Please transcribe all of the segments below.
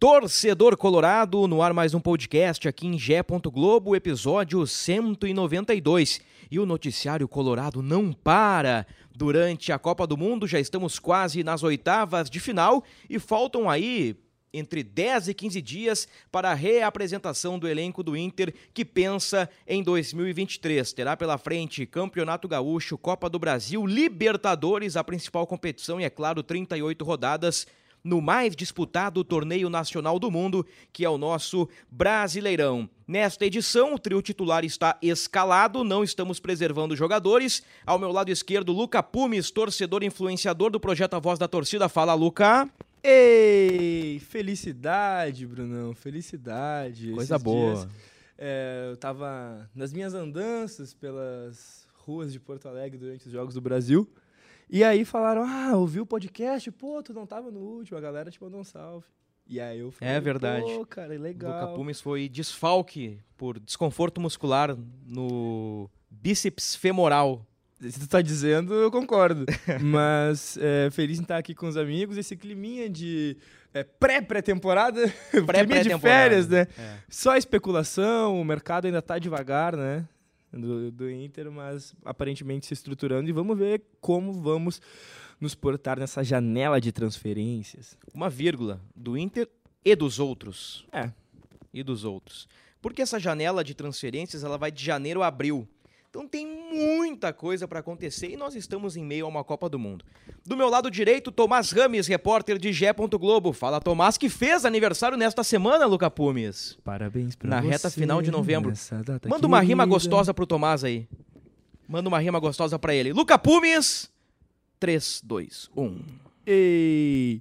Torcedor Colorado, no ar mais um podcast aqui em Gé. Globo, episódio 192. E o noticiário Colorado não para. Durante a Copa do Mundo, já estamos quase nas oitavas de final e faltam aí entre 10 e 15 dias para a reapresentação do elenco do Inter, que pensa em 2023. Terá pela frente Campeonato Gaúcho, Copa do Brasil, Libertadores, a principal competição e, é claro, 38 rodadas no mais disputado torneio nacional do mundo, que é o nosso Brasileirão. Nesta edição, o trio titular está escalado, não estamos preservando jogadores. Ao meu lado esquerdo, Luca Pumes, torcedor influenciador do projeto A Voz da Torcida. Fala, Luca. Ei, felicidade, Brunão, felicidade. Coisa Esses boa. dias, é, eu tava nas minhas andanças pelas ruas de Porto Alegre durante os Jogos do Brasil. E aí falaram: Ah, ouviu o podcast? Pô, tu não tava no último, a galera te mandou um salve. E aí eu falei: É verdade. Pô, cara, legal. Luca Pumes foi desfalque por desconforto muscular no bíceps femoral. Se tu tá dizendo, eu concordo. Mas é, feliz em estar aqui com os amigos. Esse climinha de é, pré-pré-temporada. climinha de Pré-pré-temporada. férias, né? É. Só especulação, o mercado ainda tá devagar, né? Do, do Inter, mas aparentemente se estruturando. E vamos ver como vamos nos portar nessa janela de transferências. Uma vírgula do Inter e dos outros. É. E dos outros. Porque essa janela de transferências ela vai de janeiro a abril. Então tem muita coisa para acontecer e nós estamos em meio a uma Copa do Mundo. Do meu lado direito, Tomás Rames, repórter de Gé. Globo. Fala, Tomás, que fez aniversário nesta semana, Luca Pumes. Parabéns pra Na você reta final de novembro. Manda uma rima querida. gostosa pro Tomás aí. Manda uma rima gostosa pra ele. Luca Pumes. 3, 2, 1. Ei!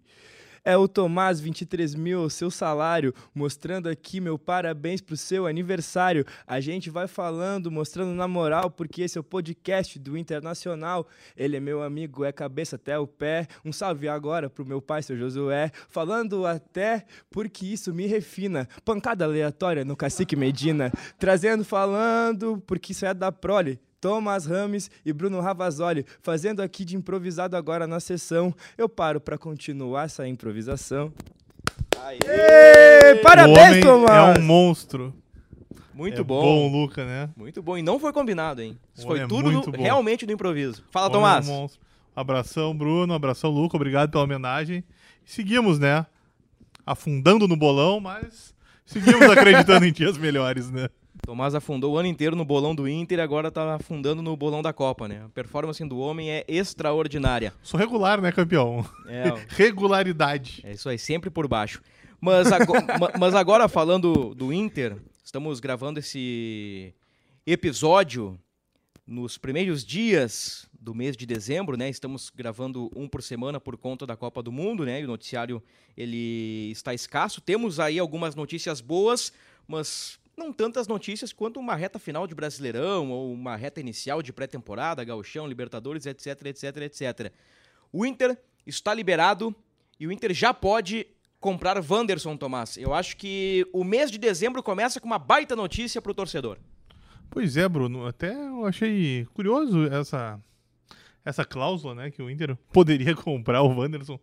É o Tomás 23 mil, seu salário, mostrando aqui meu parabéns pro seu aniversário. A gente vai falando, mostrando na moral, porque esse é o podcast do Internacional. Ele é meu amigo, é cabeça até o pé. Um salve agora pro meu pai, seu Josué. Falando até porque isso me refina. Pancada aleatória no Cacique Medina. Trazendo, falando, porque isso é da prole. Thomas Rames e Bruno Ravazoli, fazendo aqui de improvisado agora na sessão. Eu paro para continuar essa improvisação. Ê, O parabéns, homem Thomas! É um monstro. Muito é bom. bom, Luca, né? Muito bom. E não foi combinado, hein? Isso foi é tudo no- realmente do improviso. Fala, O homem Tomás. É um monstro. Abração, Bruno. Abração, Luca. Obrigado pela homenagem. Seguimos, né? Afundando no bolão, mas seguimos acreditando em dias melhores, né? Tomás afundou o ano inteiro no bolão do Inter e agora tá afundando no bolão da Copa, né? A performance do homem é extraordinária. Sou regular, né, campeão? É, Regularidade. é isso aí, sempre por baixo. Mas, ago- mas agora falando do Inter, estamos gravando esse episódio nos primeiros dias do mês de dezembro, né? Estamos gravando um por semana por conta da Copa do Mundo, né? E o noticiário ele está escasso. Temos aí algumas notícias boas, mas não tantas notícias quanto uma reta final de Brasileirão ou uma reta inicial de pré-temporada, Gauchão, Libertadores, etc, etc, etc. O Inter está liberado e o Inter já pode comprar Wanderson, Tomás. Eu acho que o mês de dezembro começa com uma baita notícia para o torcedor. Pois é, Bruno. Até eu achei curioso essa, essa cláusula, né? Que o Inter poderia comprar o Wanderson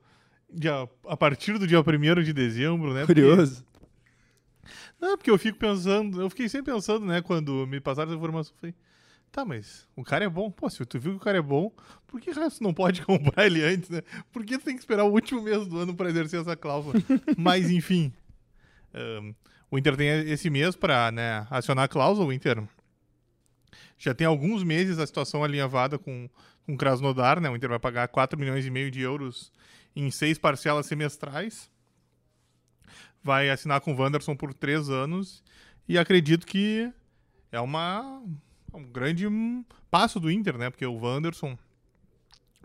dia- a partir do dia 1 de dezembro, né? porque- Curioso. Não, porque eu fico pensando, eu fiquei sempre pensando, né, quando me passaram essa informação, eu falei, tá, mas o cara é bom. Pô, se tu viu que o cara é bom, por que resto não pode comprar ele antes, né? Por que tu tem que esperar o último mês do ano pra exercer essa cláusula? mas, enfim, ahn, o Inter tem esse mês pra, né, acionar a cláusula, o Inter já tem alguns meses a situação alinhavada com, com o Krasnodar, né? O Inter vai pagar 4 milhões e meio de euros em seis parcelas semestrais. Vai assinar com o Wanderson por três anos. E acredito que é uma, um grande passo do Inter, né? Porque o Wanderson,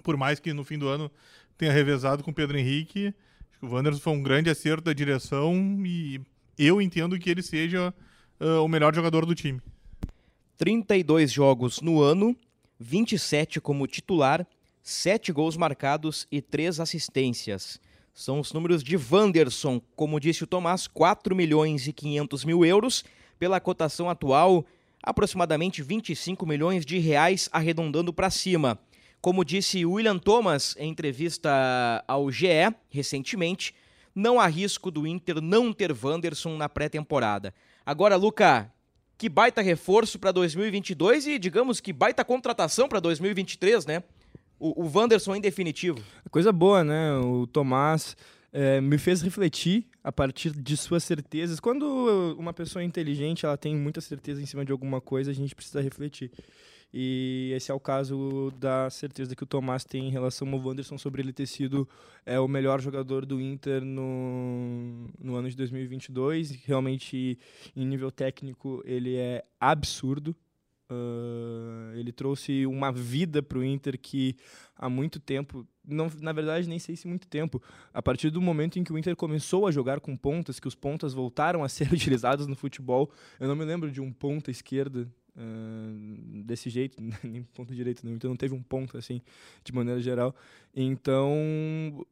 por mais que no fim do ano tenha revezado com o Pedro Henrique. O Wanderson foi um grande acerto da direção e eu entendo que ele seja uh, o melhor jogador do time. 32 jogos no ano, 27 como titular, 7 gols marcados e 3 assistências. São os números de Wanderson, como disse o Tomás, 4 milhões e 500 mil euros, pela cotação atual, aproximadamente 25 milhões de reais, arredondando para cima. Como disse William Thomas em entrevista ao GE recentemente, não há risco do Inter não ter Wanderson na pré-temporada. Agora, Luca, que baita reforço para 2022 e, digamos, que baita contratação para 2023, né? O, o Wanderson em definitivo. Coisa boa, né? O Tomás é, me fez refletir a partir de suas certezas. Quando uma pessoa é inteligente, ela tem muita certeza em cima de alguma coisa, a gente precisa refletir. E esse é o caso da certeza que o Tomás tem em relação ao Wanderson sobre ele ter sido é, o melhor jogador do Inter no, no ano de 2022. Realmente, em nível técnico, ele é absurdo. Uh, ele trouxe uma vida para o Inter que há muito tempo, não, na verdade nem sei se muito tempo, a partir do momento em que o Inter começou a jogar com pontas, que os pontas voltaram a ser utilizados no futebol, eu não me lembro de um ponta esquerda uh, desse jeito, nem ponta direito, não. então não teve um ponto assim, de maneira geral. Então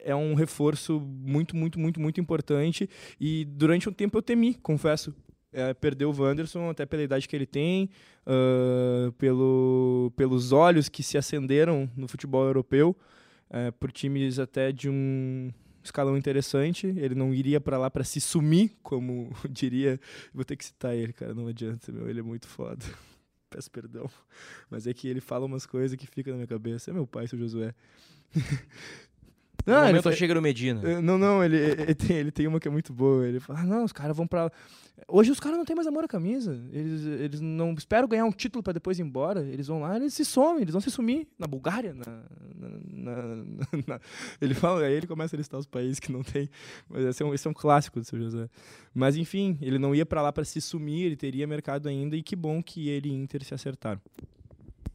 é um reforço muito, muito, muito, muito importante e durante um tempo eu temi, confesso, é, perdeu o Wanderson, até pela idade que ele tem, uh, pelo, pelos olhos que se acenderam no futebol europeu, uh, por times até de um escalão interessante. Ele não iria para lá para se sumir, como diria. Vou ter que citar ele, cara, não adianta, meu, ele é muito foda. Peço perdão. Mas é que ele fala umas coisas que ficam na minha cabeça. É meu pai, seu Josué. Não, ele chega no Medina. Eh, não, não, ele, ele, tem, ele tem uma que é muito boa. Ele fala, ah, não, os caras vão pra. Hoje os caras não têm mais amor à camisa. Eles, eles não esperam ganhar um título para depois ir embora. Eles vão lá, eles se somem, eles vão se sumir. Na Bulgária, na, na, na, na... Ele fala, aí ele começa a listar os países que não tem. Mas esse é um, esse é um clássico do seu José. Mas enfim, ele não ia para lá para se sumir, ele teria mercado ainda, e que bom que ele e Inter se acertaram.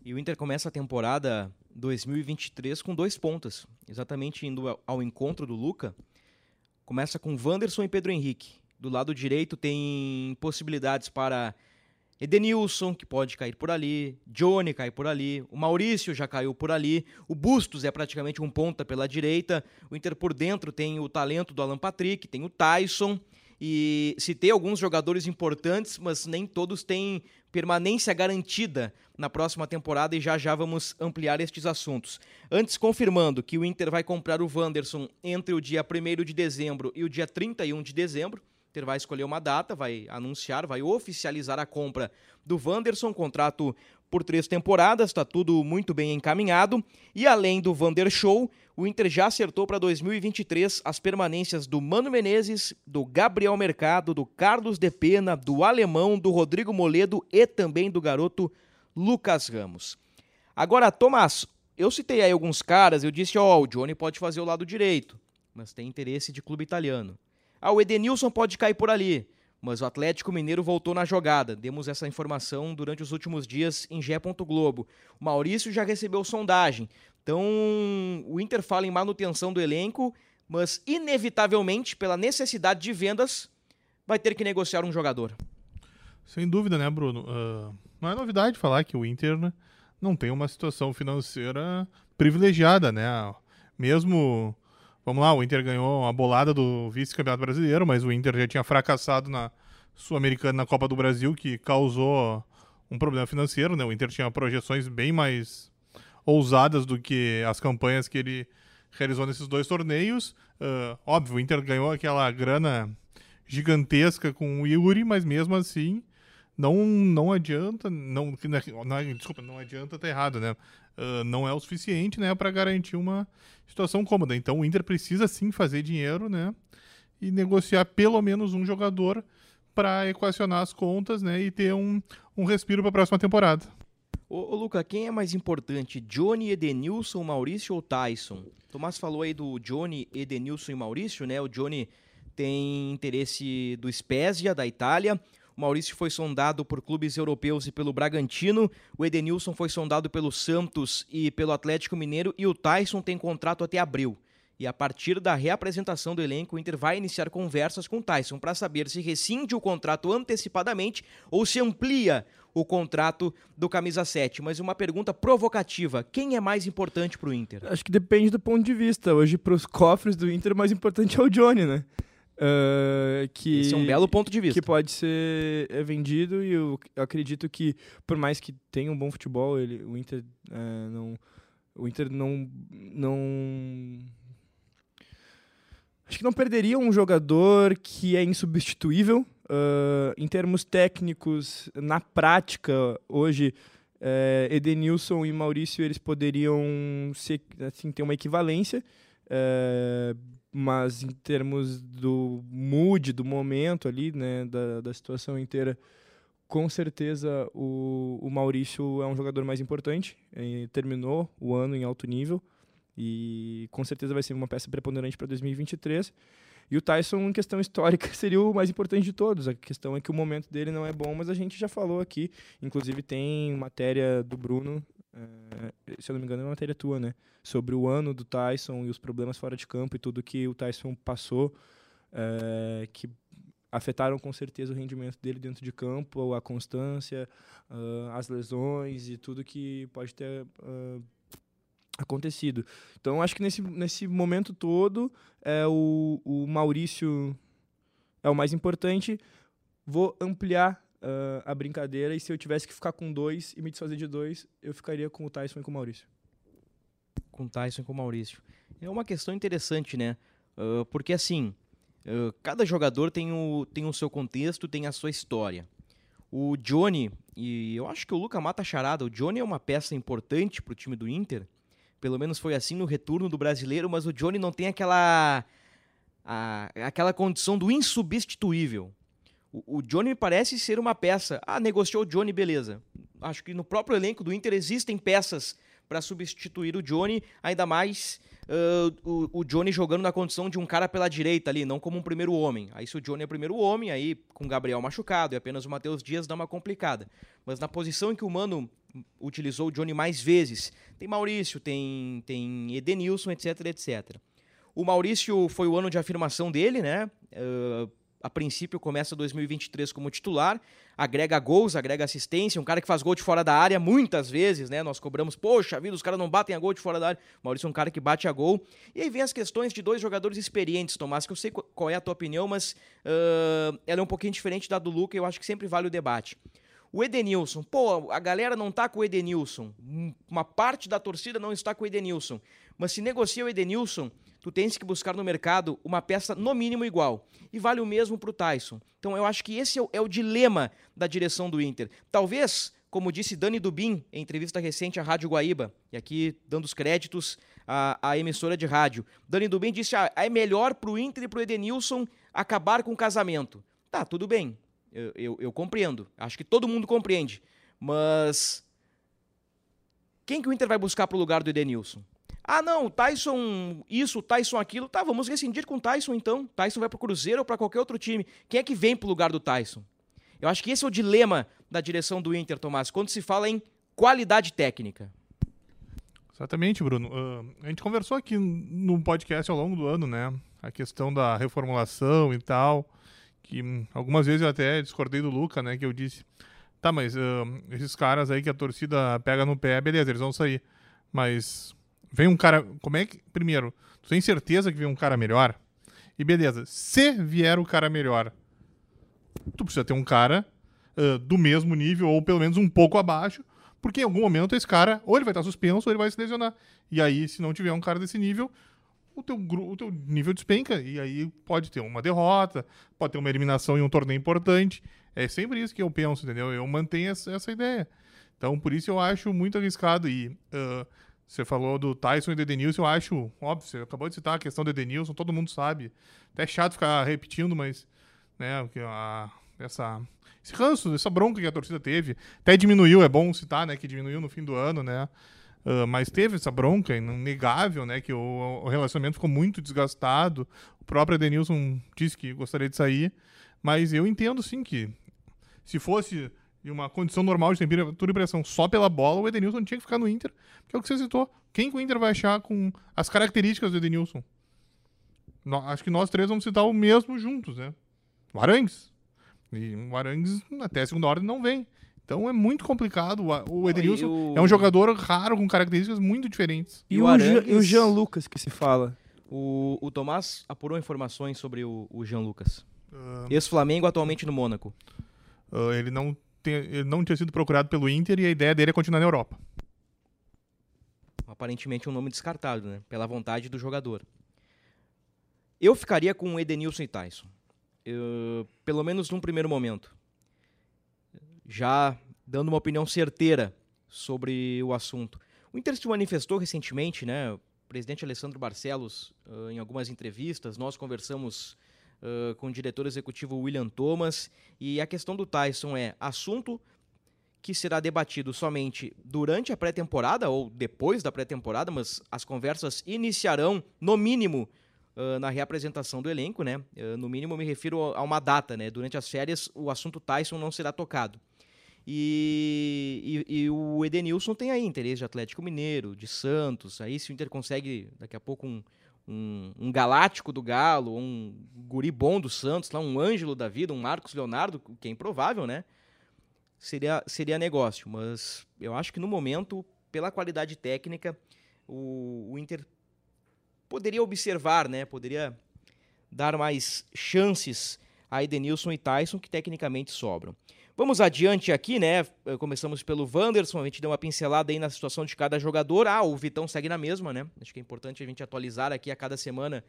E o Inter começa a temporada 2023 com dois pontas, exatamente indo ao encontro do Luca. Começa com Wanderson e Pedro Henrique. Do lado direito tem possibilidades para Edenilson, que pode cair por ali, Johnny cai por ali, o Maurício já caiu por ali, o Bustos é praticamente um ponta pela direita, o Inter por dentro tem o talento do Alan Patrick, tem o Tyson, e citei alguns jogadores importantes, mas nem todos têm permanência garantida na próxima temporada e já já vamos ampliar estes assuntos. Antes, confirmando que o Inter vai comprar o Wanderson entre o dia 1 de dezembro e o dia 31 de dezembro. O Inter vai escolher uma data, vai anunciar, vai oficializar a compra do Wanderson, contrato por três temporadas, está tudo muito bem encaminhado. E além do Vander Show, o Inter já acertou para 2023 as permanências do Mano Menezes, do Gabriel Mercado, do Carlos De Pena, do Alemão, do Rodrigo Moledo e também do garoto Lucas Ramos. Agora, Tomás, eu citei aí alguns caras, eu disse, ó, oh, o Johnny pode fazer o lado direito, mas tem interesse de clube italiano. Ah, o Edenilson pode cair por ali, mas o Atlético Mineiro voltou na jogada. Demos essa informação durante os últimos dias em Gé. Globo. O Maurício já recebeu sondagem. Então, o Inter fala em manutenção do elenco, mas inevitavelmente, pela necessidade de vendas, vai ter que negociar um jogador. Sem dúvida, né, Bruno? Uh, não é novidade falar que o Inter né, não tem uma situação financeira privilegiada, né? Mesmo, vamos lá, o Inter ganhou a bolada do vice-campeonato brasileiro, mas o Inter já tinha fracassado na Sul-Americana na Copa do Brasil, que causou um problema financeiro, né? O Inter tinha projeções bem mais ousadas do que as campanhas que ele realizou nesses dois torneios. Uh, óbvio, o Inter ganhou aquela grana gigantesca com o Yuri, mas mesmo assim não não adianta, não, não desculpa, não adianta tá errado, né? Uh, não é o suficiente, né, para garantir uma situação cômoda. Então o Inter precisa sim fazer dinheiro, né, e negociar pelo menos um jogador para equacionar as contas, né, e ter um, um respiro para a próxima temporada. Ô, ô, Luca, quem é mais importante, Johnny, Edenilson, Maurício ou Tyson? Tomás falou aí do Johnny, Edenilson e Maurício, né? O Johnny tem interesse do Spezia, da Itália. Maurício foi sondado por clubes europeus e pelo Bragantino. O Edenilson foi sondado pelo Santos e pelo Atlético Mineiro. E o Tyson tem contrato até abril. E a partir da reapresentação do elenco, o Inter vai iniciar conversas com o Tyson para saber se rescinde o contrato antecipadamente ou se amplia o contrato do camisa 7. Mas uma pergunta provocativa: quem é mais importante para o Inter? Acho que depende do ponto de vista. Hoje, para os cofres do Inter, o mais importante é o Johnny, né? Uh, que, Esse é um belo ponto de vista. Que pode ser é vendido e eu acredito que, por mais que tenha um bom futebol, ele, o Inter uh, não. O Inter não. não acho que não perderia um jogador que é insubstituível. Uh, em termos técnicos, na prática, hoje, uh, Edenilson e Maurício eles poderiam ser, assim, ter uma equivalência. Uh, mas em termos do mood, do momento ali, né, da, da situação inteira, com certeza o, o Maurício é um jogador mais importante. terminou o ano em alto nível e com certeza vai ser uma peça preponderante para 2023. E o Tyson, em questão histórica, seria o mais importante de todos. A questão é que o momento dele não é bom, mas a gente já falou aqui. Inclusive, tem matéria do Bruno, se eu não me engano, é uma matéria tua, né? Sobre o ano do Tyson e os problemas fora de campo e tudo que o Tyson passou, é, que afetaram com certeza o rendimento dele dentro de campo, a constância, uh, as lesões e tudo que pode ter. Uh, acontecido. Então, acho que nesse, nesse momento todo, é, o, o Maurício é o mais importante. Vou ampliar uh, a brincadeira e se eu tivesse que ficar com dois e me desfazer de dois, eu ficaria com o Tyson e com o Maurício. Com o Tyson e com o Maurício. É uma questão interessante, né? Uh, porque assim, uh, cada jogador tem o, tem o seu contexto, tem a sua história. O Johnny, e eu acho que o Luca mata a charada, o Johnny é uma peça importante para o time do Inter, pelo menos foi assim no retorno do brasileiro, mas o Johnny não tem aquela. A, aquela condição do insubstituível. O, o, Johnny me parece ser uma peça. Ah, negociou o Johnny, beleza. Acho que no próprio elenco do Inter existem peças para substituir o Johnny, ainda mais uh, o, o, Johnny jogando na condição de um cara pela direita ali, não como um primeiro homem. Aí se o Johnny é primeiro homem, aí com o Gabriel machucado e apenas o Matheus Dias dá uma complicada. Mas na posição em que o Mano utilizou o Johnny mais vezes. Tem Maurício, tem, tem Edenilson, etc, etc. O Maurício foi o ano de afirmação dele, né? Uh, a princípio começa 2023 como titular, agrega gols, agrega assistência, um cara que faz gol de fora da área muitas vezes, né? Nós cobramos, poxa vida, os caras não batem a gol de fora da área. O Maurício é um cara que bate a gol. E aí vem as questões de dois jogadores experientes, Tomás, que eu sei qual é a tua opinião, mas uh, ela é um pouquinho diferente da do Luca eu acho que sempre vale o debate. O Edenilson, pô, a galera não tá com o Edenilson. Uma parte da torcida não está com o Edenilson. Mas se negocia o Edenilson, tu tens que buscar no mercado uma peça no mínimo igual. E vale o mesmo pro Tyson. Então eu acho que esse é o, é o dilema da direção do Inter. Talvez, como disse Dani Dubin em entrevista recente à Rádio Guaíba, e aqui dando os créditos à, à emissora de rádio, Dani Dubin disse: ah, é melhor pro Inter e pro Edenilson acabar com o casamento. Tá, tudo bem. Eu, eu, eu, compreendo. Acho que todo mundo compreende. Mas. Quem que o Inter vai buscar para o lugar do Edenilson? Ah, não, Tyson isso, Tyson aquilo. Tá, vamos rescindir com Tyson então. Tyson vai para o Cruzeiro ou para qualquer outro time. Quem é que vem para o lugar do Tyson? Eu acho que esse é o dilema da direção do Inter, Tomás, quando se fala em qualidade técnica. Exatamente, Bruno. Uh, a gente conversou aqui no podcast ao longo do ano, né? A questão da reformulação e tal que algumas vezes eu até discordei do Luca, né, que eu disse, tá, mas uh, esses caras aí que a torcida pega no pé, beleza, eles vão sair, mas vem um cara, como é que, primeiro, tu tem certeza que vem um cara melhor? E beleza, se vier o cara melhor, tu precisa ter um cara uh, do mesmo nível, ou pelo menos um pouco abaixo, porque em algum momento esse cara, ou ele vai estar suspenso, ou ele vai se lesionar. E aí, se não tiver um cara desse nível, o teu, o teu nível despenca. E aí pode ter uma derrota, pode ter uma eliminação em um torneio importante. É sempre isso que eu penso, entendeu? Eu mantenho essa, essa ideia. Então, por isso eu acho muito arriscado. E uh, você falou do Tyson e do Edenilson, eu acho, óbvio, você acabou de citar a questão do Edenilson, todo mundo sabe. Até é chato ficar repetindo, mas, né, a, essa, esse ranço, essa bronca que a torcida teve, até diminuiu, é bom citar, né, que diminuiu no fim do ano, né. Uh, mas teve essa bronca, inegável, né? Que o, o, relacionamento ficou muito desgastado. O próprio Edenilson disse que gostaria de sair. Mas eu entendo sim que Se fosse em uma condição normal de temperatura e pressão só pela bola, o Edenilson tinha que ficar no Inter, que é o que você citou. Quem que o Inter vai achar com as características do Edenilson? No- acho que nós três vamos citar o mesmo juntos, né? O Arangues. E o Arangues, até a segunda ordem, não vem. Então é muito complicado. O Edenilson o- é um jogador raro, com características muito diferentes. E, E o, o Jean, Arangues- e o Jean Lucas que se fala. O, o Tomás apurou informações sobre o, o Jean Lucas. Ah, Ex-Flamengo, atualmente no Mônaco. ah, ele, não não tinha sido procurado pelo Inter e a ideia dele é continuar na Europa. Aparentemente um nome descartado, né? Pela vontade do jogador. Eu ficaria com Edenilson e Tyson. Eu- pelo menos num primeiro momento. Já dando uma opinião certeira sobre o assunto. O Inter se manifestou recentemente, né? O presidente Alessandro Barcelos, em algumas entrevistas, nós conversamos ah, com o diretor executivo William Thomas, e a questão do Tyson é assunto que será debatido somente durante a pré-temporada ou depois da pré-temporada, mas as conversas iniciarão, no mínimo, ah, na reapresentação do elenco, né? Ah, no mínimo, me refiro a uma data, né? Durante as férias, o assunto Tyson não será tocado. E, e- e o Edenilson tem aí interesse de Atlético Mineiro, de Santos. Aí, se o Inter consegue daqui a pouco um, um, um galáctico do Galo, um guri bom do Santos, lá, um Ângelo da vida, um Marcos Leonardo, que é improvável, né? seria, seria negócio, mas eu acho que no momento, pela qualidade técnica, o, o Inter poderia observar, né? Poderia dar mais chances a Edenilson e Tyson, que tecnicamente sobram. Vamos adiante aqui, né? Eh, Começamos pelo Wanderson, a gente deu uma pincelada aí na situação de cada jogador. Ah, o Vitão segue na mesma, né? Acho que é importante a gente atualizar aqui a cada semana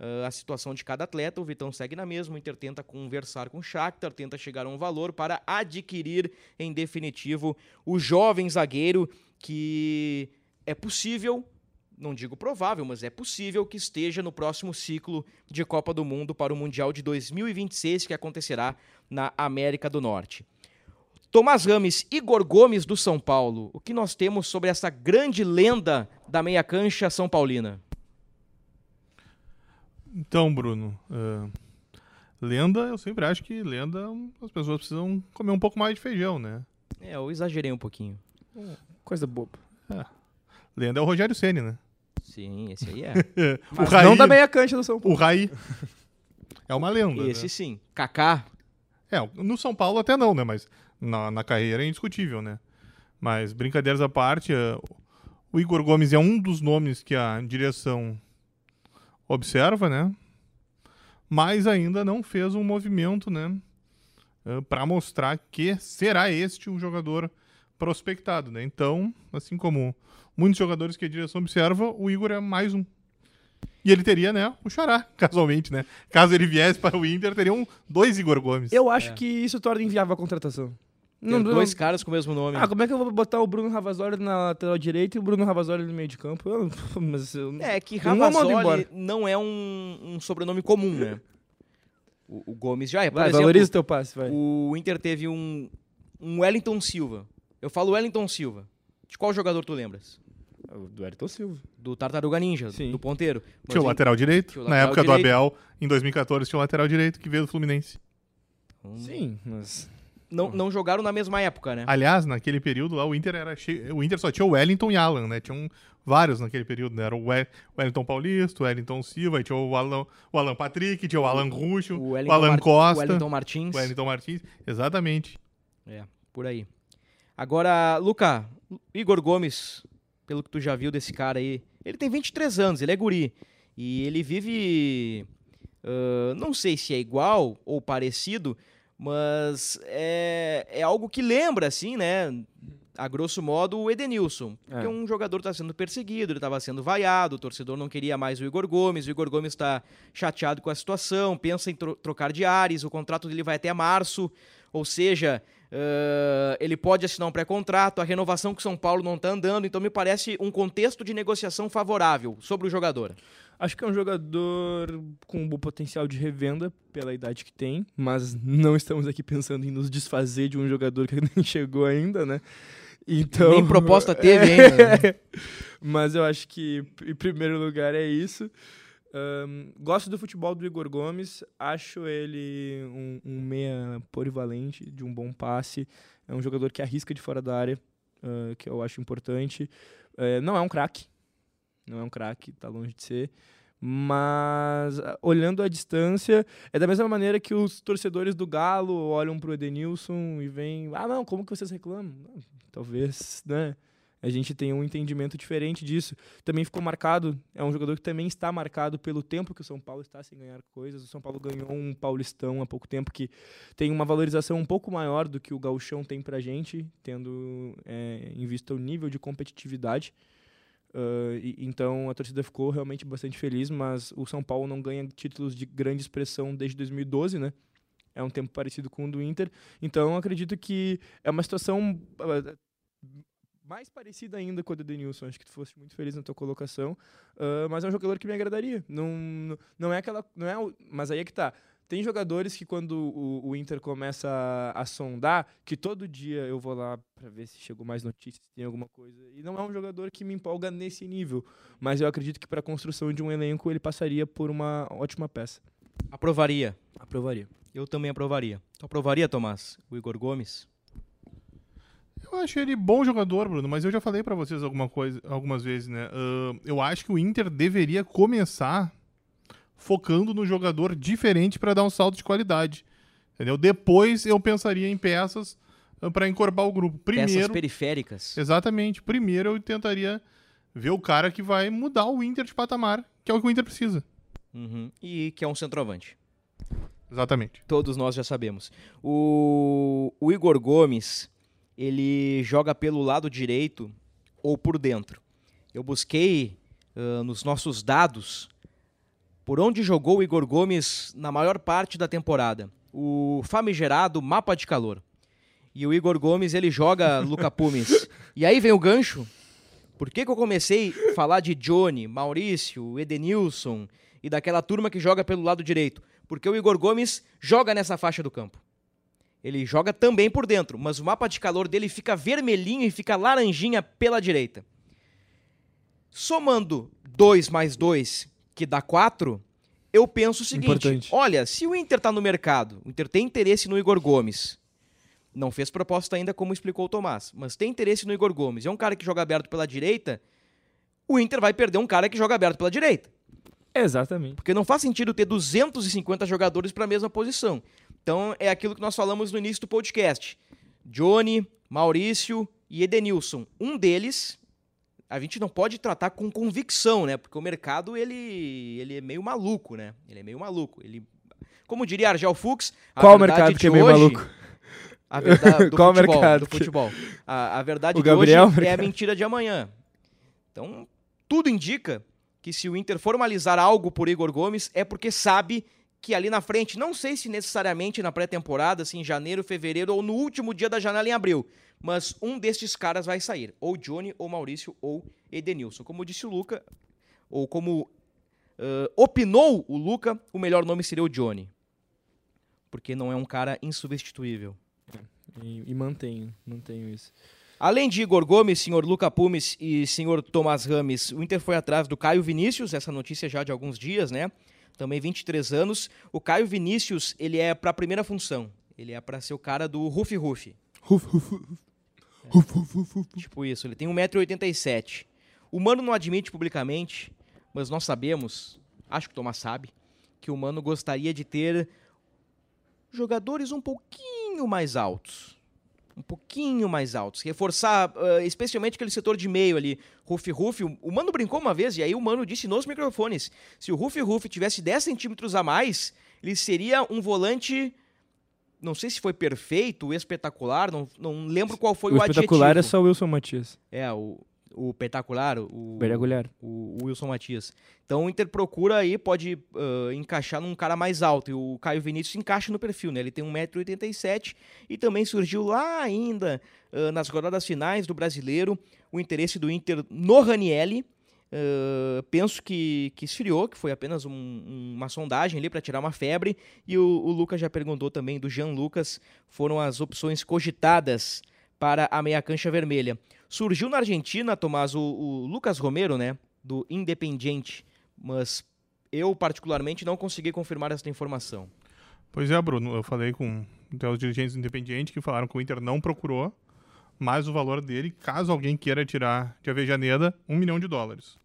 ah, a situação de cada atleta. O Vitão segue na mesma, o Inter tenta conversar com o Shakhtar, tenta chegar a um valor para adquirir, em definitivo, o jovem zagueiro que é possível, não digo provável, mas é possível que esteja no próximo ciclo de Copa do Mundo para o Mundial de 2026, que acontecerá na América do Norte. Tomás Rames, Igor Gomes do São Paulo. O que nós temos sobre essa grande lenda da meia cancha São Paulina? Então, Bruno, ah, lenda, eu sempre acho que lenda, as pessoas precisam comer um pouco mais de feijão, né? É, eu exagerei um pouquinho. Coisa boba. Lenda é o Rogério Ceni, né? Sim, esse aí é. o Raí, não da meia cancha do São Paulo. o Raí é uma lenda. né? esse sim. Kaká. É, no São Paulo até não, né? Mas na, na carreira é indiscutível, né? Mas brincadeiras à parte, eh, o Igor Gomes é um dos nomes que a direção observa, né? Mas ainda não fez um movimento, né? para mostrar que será este um jogador prospectado, né? Então, assim como muitos jogadores que a direção observa, o Igor é mais um. E ele teria, né, o Xará, casualmente, né? Caso ele viesse para o Inter, teriam dois Igor Gomes. Eu acho que isso torna inviável a contratação. Tem dois caras com o mesmo nome. Ah, como é que eu vou botar o Bruno Ravazoli na lateral direita e o Bruno Ravazoli no meio de campo? Eu- mas eu- É que embora. não é um, um sobrenome comum, né? O, o Gomes já é. Por Vai, exemplo, valoriza o teu passe, vai. o Inter teve um, um Wellington Silva. Eu falo Wellington Silva. De qual jogador tu lembras? O Do Ayrton Silva. Do Tartaruga Ninja, Sim. do ponteiro. Mas Tinha o lateral direito. o Na lateral época direito. do Abel, em 2014, tinha o lateral direito que veio do Fluminense. Sim, mas... Não, não jogaram na mesma época, né? Aliás, naquele período lá, o Inter era cheio. O Inter só tinha o Wellington e Alan, né? Tinham vários naquele período, né? Era o We- Wellington Paulista, o Wellington Silva, tinha o Alan, o Alan Patrick, tinha o Alan Ruxo, o, Wellington Alan Mar- Costa, O Wellington Martins. o Wellington Martins. Exatamente. É, por aí. Agora, Luca, Igor Gomes, pelo que tu já viu desse cara aí, ele tem 23 anos, ele é guri. E ele vive. ah, não sei se é igual ou parecido, mas é, é algo que lembra, assim, né? A grosso modo, o Edenilson. Porque É. um jogador está sendo perseguido, ele estava sendo vaiado, o torcedor não queria mais o Igor Gomes, o Igor Gomes está chateado com a situação, pensa em tro- trocar de ares, o contrato dele vai até março, ou seja, ah, ele pode assinar um pré-contrato, a renovação com São Paulo não está andando, então me parece um contexto de negociação favorável sobre o jogador. Acho que é um jogador com um bom potencial de revenda pela idade que tem, mas não estamos aqui pensando em nos desfazer de um jogador que nem chegou ainda, né? Então, Nem proposta teve ainda. né? Mas eu acho que, em primeiro lugar, é isso. Ahn, gosto do futebol do Igor Gomes, acho ele um, um meia polivalente, de um bom passe. É um jogador que arrisca de fora da área, ah, que eu acho importante. Eh, não é um craque, não é um craque, tá longe de ser. Mas, ah, olhando à distância, é da mesma maneira que os torcedores do Galo olham pro Edenilson e vêm, ah, não, como que vocês reclamam? Talvez, né? A gente tenha um entendimento diferente disso. Também ficou marcado, é um jogador que também está marcado pelo tempo que o São Paulo está sem ganhar coisas. O São Paulo ganhou um Paulistão há pouco tempo que tem uma valorização um pouco maior do que o Gauchão tem pra gente, tendo é, em vista o nível de competitividade. Ah, e- então a torcida ficou realmente bastante feliz, mas o São Paulo não ganha títulos de grande expressão desde 2012, né? É um tempo parecido com o do Inter. Então acredito que é uma situação ah, mais parecida ainda com a do Denilson. Acho que tu fosse muito feliz na tua colocação. Ah, mas é um jogador que me agradaria. Não, não é aquela. Não é, mas aí é que tá. Tem jogadores que quando o, o Inter começa a, a sondar, que todo dia eu vou lá pra ver se chegou mais notícias, se tem alguma coisa. E não é um jogador que me empolga nesse nível. Mas eu acredito que para a construção de um elenco ele passaria por uma ótima peça. Aprovaria. Aprovaria. Eu também aprovaria. Tu aprovaria, Tomás? O Igor Gomes? Eu acho ele bom jogador, Bruno, mas eu já falei pra vocês alguma coisa, algumas vezes, né? Ah, eu acho que o Inter deveria começar focando no jogador diferente pra dar um salto de qualidade. Entendeu? Depois eu pensaria em peças ah, pra encorpar o grupo. Peças Primeiro, periféricas. exatamente. Primeiro eu tentaria ver o cara que vai mudar o Inter de patamar, que é o que o Inter precisa. Uhum. E que é um centroavante. Exatamente. Todos nós já sabemos. O, o Igor Gomes, ele joga pelo lado direito ou por dentro. Eu busquei ah, nos nossos dados por onde jogou o Igor Gomes na maior parte da temporada. O famigerado mapa de calor. E o Igor Gomes, ele joga Luca Pumes. E aí vem o gancho. Por que, que eu comecei a falar de Johnny, Maurício, Edenilson e daquela turma que joga pelo lado direito? Porque o Igor Gomes joga nessa faixa do campo. Ele joga também por dentro, mas o mapa de calor dele fica vermelhinho e fica laranjinha pela direita. Somando 2 mais 2, que dá 4, eu penso o seguinte: Importante. olha, se o Inter tá no mercado, o Inter tem interesse no Igor Gomes. Não fez proposta ainda, como explicou o Tomás, mas tem interesse no Igor Gomes. É um cara que joga aberto pela direita. O Inter vai perder um cara que joga aberto pela direita. Exatamente. Porque não faz sentido ter 250 jogadores para a mesma posição. Então é aquilo que nós falamos no início do podcast. Johnny, Maurício e Edenilson. Um deles a gente não pode tratar com convicção, né? Porque o mercado ele, ele é meio maluco, né? Ele é meio maluco. Ele, como diria Argel Fux, a Qual mercado de que é meio hoje- maluco? A verdade do Qual futebol, mercado do futebol. A, a verdade O de Gabriel, hoje é a mercado. mentira de amanhã. Então, tudo indica que se o Inter formalizar algo por Igor Gomes é porque sabe que ali na frente, não sei se necessariamente na pré-temporada, se em janeiro, fevereiro ou no último dia da janela em abril, mas um destes caras vai sair, ou Johnny, ou Maurício, ou Edenilson. Como disse o Luca, ou como ãh, opinou o Luca, o melhor nome seria o Johnny. Porque não é um cara insubstituível. E, e mantenho, mantenho isso. Além de Igor Gomes, senhor Luca Pumes e senhor Tomás Rames, o Inter foi atrás do Caio Vinícius, essa notícia já de alguns dias, né? Também 23 anos. O Caio Vinícius, ele é para a primeira função. Ele é para ser o cara do Rufi Rufi. Ruf, ruf, ruf. Ruf, Tipo isso, ele tem 1,87m. O Mano não admite publicamente, mas nós sabemos, acho que o Tomás sabe, que o Mano gostaria de ter jogadores um pouquinho mais altos. Um pouquinho mais altos. Reforçar, ah, especialmente aquele setor de meio ali. Rufi Rufi. O o Mano brincou uma vez, e aí o Mano disse nos microfones: se o Rufi Rufi tivesse 10 centímetros a mais, ele seria um volante. Não sei se foi perfeito, espetacular, não, não lembro qual foi o o, espetacular é adjetivo. só o Wilson Matias. É, o, o espetacular, o, o, o Wilson Matias. Então o Inter procura aí, pode ah, encaixar num cara mais alto. E o Caio Vinícius encaixa no perfil, né? Ele tem 1,87m e também surgiu lá ainda, ah, nas rodadas finais do Brasileiro, o interesse do Inter no Ranielli. Ah, penso que, que esfriou, que foi apenas um- um- uma sondagem ali para tirar uma febre. E o, o Lucas já perguntou também do Jean Lucas, foram as opções cogitadas para a meia cancha vermelha. Surgiu na Argentina, Tomás, o, o Lucas Romero, né? Do Independiente. Mas eu, particularmente, não consegui confirmar essa informação. Pois é, Bruno, eu falei com os dirigentes do Independiente que falaram que o Inter não procurou, mas o valor dele, caso alguém queira tirar de Avejaneda, um milhão de dólares.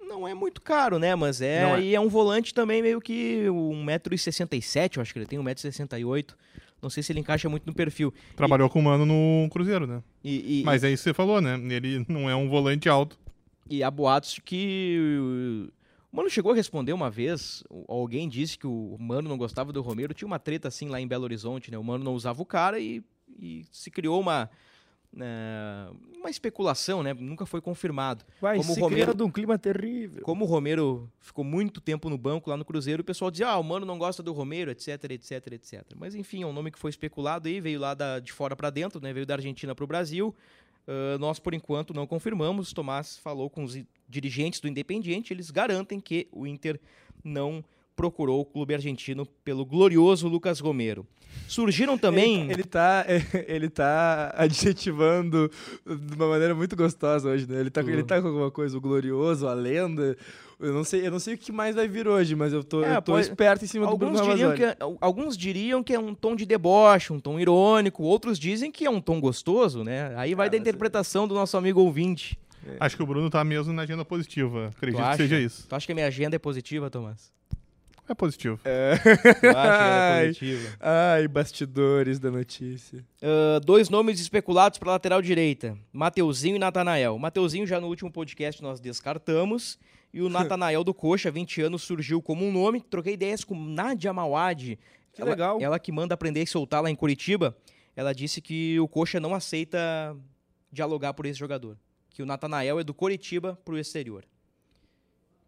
Não é muito caro, né? Mas é, é. e é um volante também meio que 1,67m, eu acho que ele tem 1,68m. Não sei se ele encaixa muito no perfil. Trabalhou com o Mano no Cruzeiro, né? E, e- Mas é isso que você falou, né? Ele não é um volante alto. E há boatos que. O Mano chegou a responder uma vez. Alguém disse que o Mano não gostava do Romero. Tinha uma treta assim lá em Belo Horizonte, né? O Mano não usava o cara e, e se criou uma. Né, uma especulação, né? Nunca foi confirmado. Vai Como o se Romero- criando um clima terrível. Como o Romero ficou muito tempo no banco lá no Cruzeiro, o pessoal dizia: ah, o Mano não gosta do Romero, etc, etc, etc. Mas enfim, é um nome que foi especulado aí, veio lá da- de fora para dentro, né? Veio da Argentina para o Brasil. Ah, nós, por enquanto, não confirmamos. Tomás falou com os dirigentes do Independiente, eles garantem que o Inter não procurou o clube argentino pelo glorioso Lucas Romero. Surgiram também. Ele, ele tá, ele tá adjetivando de uma maneira muito gostosa hoje, né? Ele tá, ele tá com alguma coisa, o glorioso, a lenda. Eu não sei, eu não sei o que mais vai vir hoje, mas eu tô, É, eu tô pode- esperto em cima do Bruno Alguns diriam, que é, alguns diriam que é um tom de deboche, um tom irônico, outros dizem que é um tom gostoso, né? Aí vai Ah, da mas- interpretação do nosso amigo ouvinte. Acho que o Bruno tá mesmo na agenda positiva. Acredito que seja isso. Tu acha que a minha agenda é positiva, Tomás? É positivo. Ela é Ai. positiva? Ai, bastidores da notícia. Ah, dois nomes especulados para lateral direita: Mateuzinho e Natanael. Mateuzinho já no último podcast nós descartamos. E o Natanael do Coxa, 20 anos, surgiu como um nome. Troquei ideias com Nadia Mawad. Que ela, legal. Ela que manda aprender e soltar lá em Curitiba. Ela disse que o Coxa não aceita dialogar por esse jogador. Que o Natanael é do Curitiba pro exterior.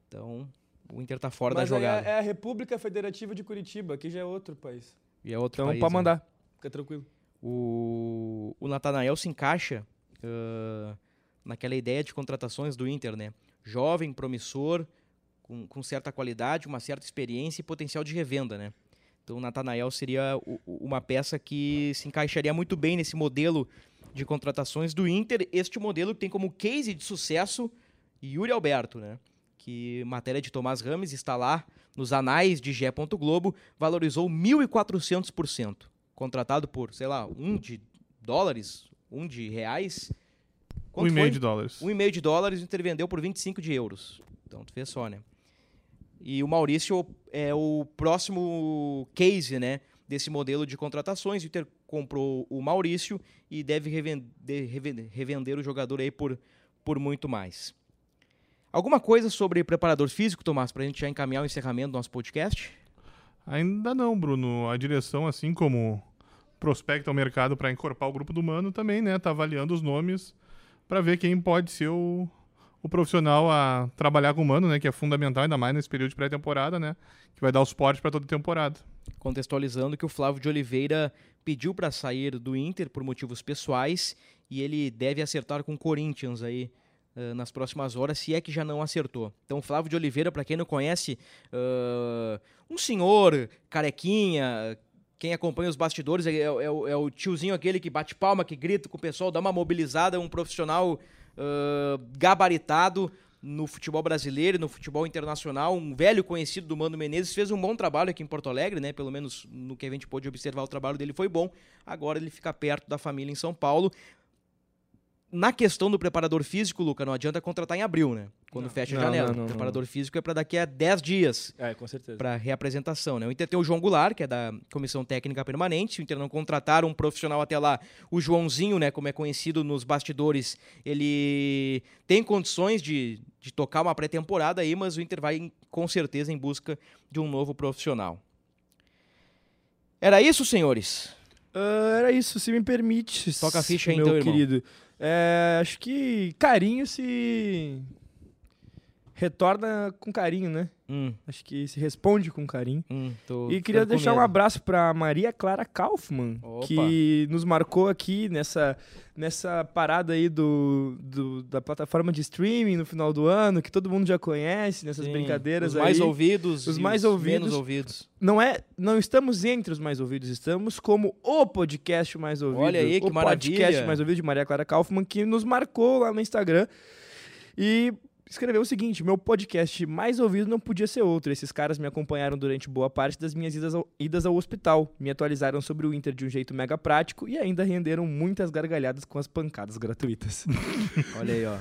Então, o Inter tá fora Mas da aí jogada. É, é a República Federativa de Curitiba, que já é outro país. E é outro Então país, pode né? mandar. Fica tranquilo. O, o Natanael se encaixa ah, naquela ideia de contratações do Inter, né? Jovem, promissor, com, com certa qualidade, uma certa experiência e potencial de revenda, né? Então o Natanael seria o- o- uma peça que se encaixaria muito bem nesse modelo de contratações do Inter. Este modelo que tem como case de sucesso Yuri Alberto, né? Que matéria de Tomás Rames está lá nos anais de Gé. Globo, valorizou 1.400%. Contratado por, sei lá, um de dólares, um de reais. Um Quanto e meio foi? de dólares. Um e meio de dólares, o Inter vendeu por 25 de euros. Então, tu vê só, né? E o Maurício é o próximo case, né? Desse modelo de contratações. O Inter comprou o Maurício e deve revender, revender, revender o jogador aí por, por muito mais. Alguma coisa sobre preparador físico, Tomás, pra gente já encaminhar o encerramento do nosso podcast? Ainda não, Bruno. A direção, assim como prospecta o mercado para encorpar o grupo do Mano, também, né? Tá avaliando os nomes para ver quem pode ser o, o profissional a trabalhar com o Mano, né? Que é fundamental, ainda mais nesse período de pré-temporada, né? Que vai dar o suporte para toda a temporada. contextualizando que o Flávio de Oliveira pediu para sair do Inter por motivos pessoais e ele deve acertar com o Corinthians aí eh, nas próximas horas, se é que já não acertou. Então, Flávio de Oliveira, para quem não conhece, ah, um senhor carequinha, quem acompanha os bastidores é, é o- é o tiozinho aquele que bate palma, que grita com o pessoal, dá uma mobilizada, um profissional ah, gabaritado no futebol brasileiro, no futebol internacional, um velho conhecido do Mano Menezes, fez um bom trabalho aqui em Porto Alegre, né? Pelo menos no que a gente pôde observar, o trabalho dele foi bom. Agora ele fica perto da família em São Paulo. Na questão do preparador físico, Luca, não adianta contratar em abril, né? Quando fecha a Não, janela. não, não, o não. preparador físico é para daqui a 10 dias É, com certeza. para reapresentação, né? O Inter tem o João Goulart, que é da Comissão Técnica Permanente. Se o Inter não contratar um profissional até lá, o Joãozinho, né, como é conhecido nos bastidores, ele tem condições de, de tocar uma pré-temporada aí, mas o Inter vai com certeza em busca de um novo profissional. Era isso, senhores? Ah, era isso, se me permite. Toca a ficha aí, meu então, irmão. querido. É, acho que carinho se retorna com carinho, né? Hum, Acho que se responde com carinho. hum, E queria deixar um abraço para Maria Clara Kaufmann, Opa. que nos marcou aqui nessa, nessa parada aí do, do- da plataforma de streaming no final do ano, que todo mundo já conhece, nessas Sim, brincadeiras os aí. mais ouvidos Os mais os ouvidos. menos ouvidos. Não é, não estamos entre os mais ouvidos, estamos como o podcast mais ouvido. Olha aí, que o podcast maravilha. mais ouvido de Maria Clara Kaufmann, que nos marcou lá no Instagram. E escreveu o seguinte: meu podcast mais ouvido não podia ser outro. Esses caras me acompanharam durante boa parte das minhas idas ao, idas ao hospital, me atualizaram sobre o Inter de um jeito mega prático e ainda renderam muitas gargalhadas com as pancadas gratuitas. Olha aí, ó.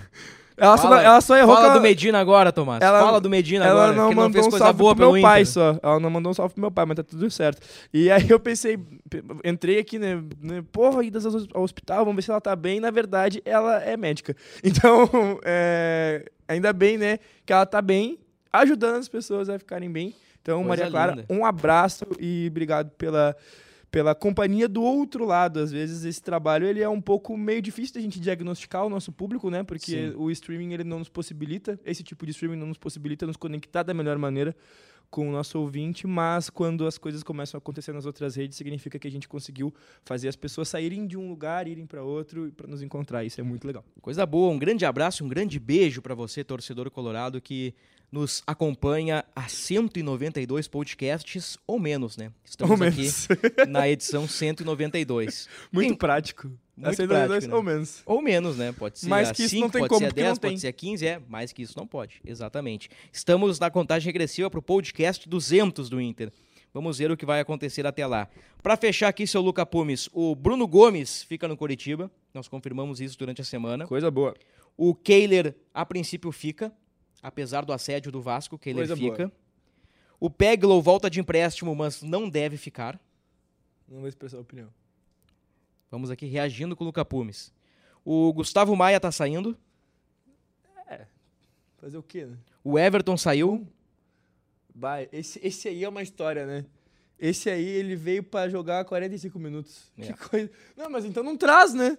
Ela, só, Fala- ela só errou Fala que do ela- Medina agora, Tomás. Ela- Fala do Medina ela agora. não que não mandou fez um coisa salve boa pro meu pelo pai Inter. só. Ela não mandou um salve pro meu pai, mas tá tudo certo. E aí eu pensei, entrei aqui, né? né, Porra, idas ao ao hospital, vamos ver se ela tá bem. Na verdade, ela é médica. Então, é, ainda bem, né, que ela tá bem, ajudando as pessoas a ficarem bem. Então, Coisa Maria Clara, linda. um abraço e obrigado pela, pela companhia do outro lado. Às vezes esse trabalho ele é um pouco meio difícil da gente diagnosticar o nosso público, né? Porque Sim. o streaming ele não nos possibilita, esse tipo de streaming não nos possibilita nos conectar da melhor maneira com o nosso ouvinte, mas quando as coisas começam a acontecer nas outras redes, significa que a gente conseguiu fazer as pessoas saírem de um lugar, irem para outro para nos encontrar. Isso é muito legal. Coisa boa, um grande abraço, um grande beijo pra você, torcedor colorado, que nos acompanha há 192 podcasts ou menos, né? Estamos Ou aqui menos. na edição 192. muito Tem- prático. Muito Acendo prático, dois, né? Ou menos. Ou menos, né? Pode ser Mais a que isso 5, não tem pode como, ser a porque 10, não pode tem. ser a 15, é. Mais que isso não pode, exatamente. Estamos na contagem regressiva pro podcast 200 do Inter. Vamos ver o que vai acontecer até lá. Pra fechar aqui, seu Luca Pumes, o Bruno Gomes fica no Curitiba. Nós confirmamos isso durante a semana. Coisa boa. O Kehler, a princípio, fica. Apesar do assédio do Vasco, Kehler Coisa fica. O Peglow volta de empréstimo, mas não deve ficar. Não vou expressar a opinião. Vamos aqui reagindo com o Luca Pumes. O Gustavo Maia tá saindo. Fazer o quê, né? O Everton saiu. Bah, esse, esse aí é uma história, né? Esse aí, ele veio pra jogar 45 minutos. É. Que coisa. Não, mas então não traz, né?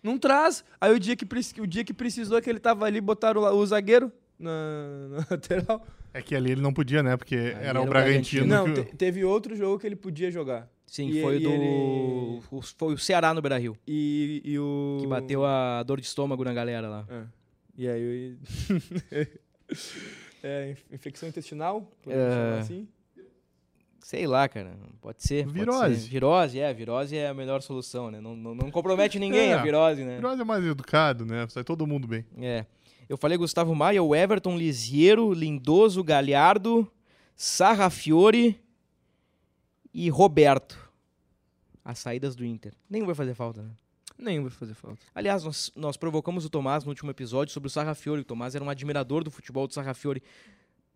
Não traz. Aí o dia que, o dia que precisou que ele tava ali, botaram o, o zagueiro na, na lateral. É que ali ele não podia, né? Porque era era o Bragantino. Não, que... te- teve outro jogo que ele podia jogar. Sim, E- foi e do. ele- o- Foi o Ceará no Beira-Rio. E, e o. Que bateu a dor de estômago na galera lá. É. E aí. é, inf- infecção intestinal? É. chamar assim? Sei lá, cara. Pode ser. pode Virose. ser. Virose, é. Virose é a melhor solução, né? Não, não, não compromete ninguém É. a virose, né? Virose é mais educado, né? Sai todo mundo bem. É. Eu falei Gustavo Maia, o Everton, Lisiero, Lindoso, Galhardo, Sarrafiore e Roberto. As saídas do Inter. Nem vai fazer falta, né? Nem vai fazer falta. Aliás, nós, nós provocamos o Tomás no último episódio sobre o Sarrafiore. O Tomás era um admirador do futebol do Sarrafiore.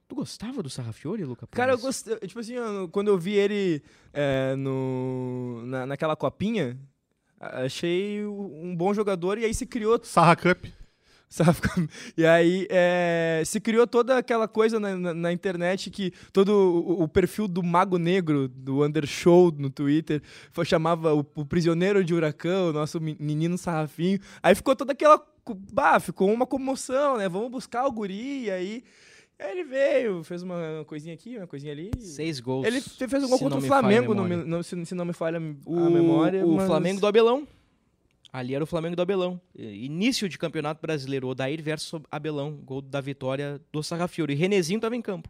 Tu gostava do Sarrafiore, Luca? Cara, eu gostei. Tipo assim, eu- quando eu vi ele é, no, na, naquela copinha, achei um bom jogador e aí se criou. Sarra Cup. sabe? E aí é, se criou toda aquela coisa na, na- na internet que todo o, o perfil do Mago Negro, do Undershow no Twitter, foi, chamava o, o prisioneiro de Huracão, o nosso me- menino sarrafinho. Aí ficou toda aquela. Bah, ficou uma comoção, né? Vamos buscar o guri, e aí. Aí ele veio, fez uma coisinha aqui, uma coisinha ali. Seis gols. Ele fe- fez um gol contra o Flamengo, não me- não- se, se não me falha a O, memória. o mas- Flamengo do Abelão. Ali era o Flamengo do Abelão. Início de campeonato brasileiro. Odair versus Abelão. Gol da vitória do Sarrafiore. E Renezinho tava em campo.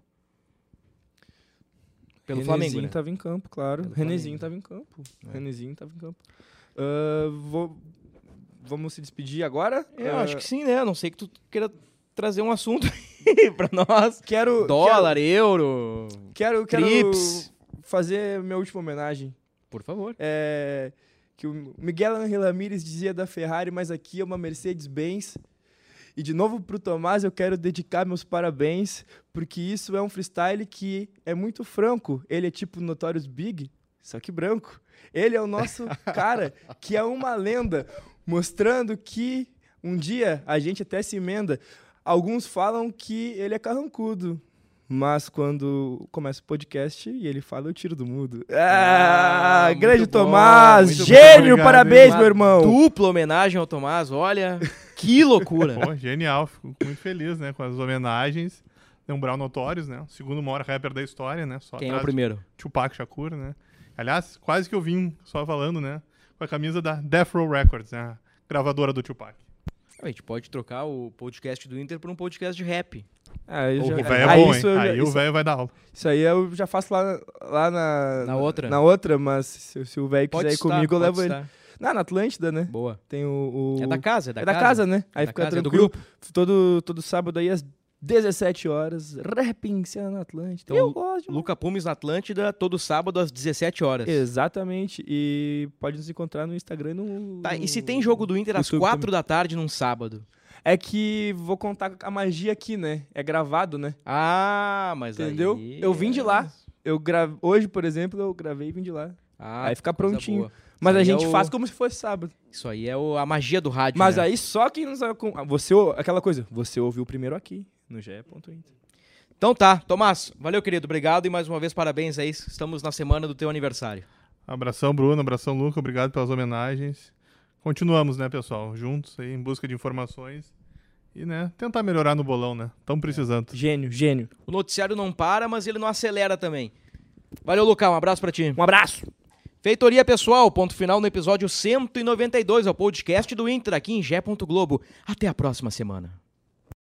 Pelo Flamengo, Renezinho né? tava em campo, claro. Pelo Renezinho Flamengo. tava em campo. É. Renezinho tava em campo. Ah, vou- Vamos se despedir agora? Eu Ah, acho que sim, né? A não sei que tu queira trazer um assunto pra nós. Quero, Dólar, euro. Quero, quero, Trips. quero fazer minha última homenagem. Por favor. É, que o Miguel Angel Ramírez dizia da Ferrari, mas aqui é uma Mercedes-Benz. E de novo pro Tomás eu quero dedicar meus parabéns, porque isso é um freestyle que é muito franco. Ele é tipo Notorious Big, só que branco. Ele é o nosso cara, que é uma lenda, mostrando que um dia a gente até se emenda. Alguns falam que ele é carrancudo, mas quando começa o podcast e ele fala, eu tiro do mudo. Ah, muito grande bom, Tomás, gênio, Obrigado, parabéns, meu irmão. Dupla homenagem ao Tomás, olha. Que loucura. Pô, genial. Fico muito feliz, né? Com as homenagens. Lembrar o Notórios, né? O segundo maior rapper da história, né? Só Quem é o primeiro? Tupac Shakur, né? Aliás, quase que eu vim só falando, né? Com a camisa da Death Row Records, né? A gravadora do Tupac. A gente pode trocar o podcast do Inter por um podcast de rap. Ah, eu O já- O velho é bom, isso hein? eu Aí o isso- velho vai dar aula. Isso aí eu já faço lá, lá na, Na outra? Na outra, mas se, se o velho quiser ir estar, comigo, eu levo ele. estar. Não, na Atlântida, né? Boa. Tem o. o- É da casa, é da é da casa. casa, né? Aí da fica casa, é do tranquilo. Todo, todo sábado aí às 17 horas. Repinça na Atlântida. Então, Eu gosto. de Luca Pumes na Atlântida, todo sábado às 17 horas. Exatamente. E pode nos encontrar no Instagram e no. Tá, e se tem jogo do Inter às YouTube 4 também. da tarde num sábado? É que vou contar a magia aqui, né? É gravado, né? Ah, mas Entendeu? aí- Eu vim de lá. Eu gra... Hoje, por exemplo, eu gravei e vim de lá. Ah, Aí fica prontinho. boa. Mas a gente é o- faz como se fosse sábado. Isso aí é o- a magia do rádio, Mas né? aí só quem nos Você, aquela coisa, você ouviu primeiro aqui, no ge.inter. Então tá, Tomás, valeu, querido, obrigado e mais uma vez parabéns aí, estamos na semana do teu aniversário. Abração, Bruno. Abração, Luca. Obrigado pelas homenagens. Continuamos, né, pessoal? Juntos aí em busca de informações. E, né, tentar melhorar no bolão, né? Estamos precisando. Gênio, gênio. O noticiário não para, mas ele não acelera também. Valeu, Lucão, um abraço pra ti. Um abraço! Feitoria pessoal, ponto final no episódio 192 ao podcast do Inter aqui em Gé. Globo. Até a próxima semana.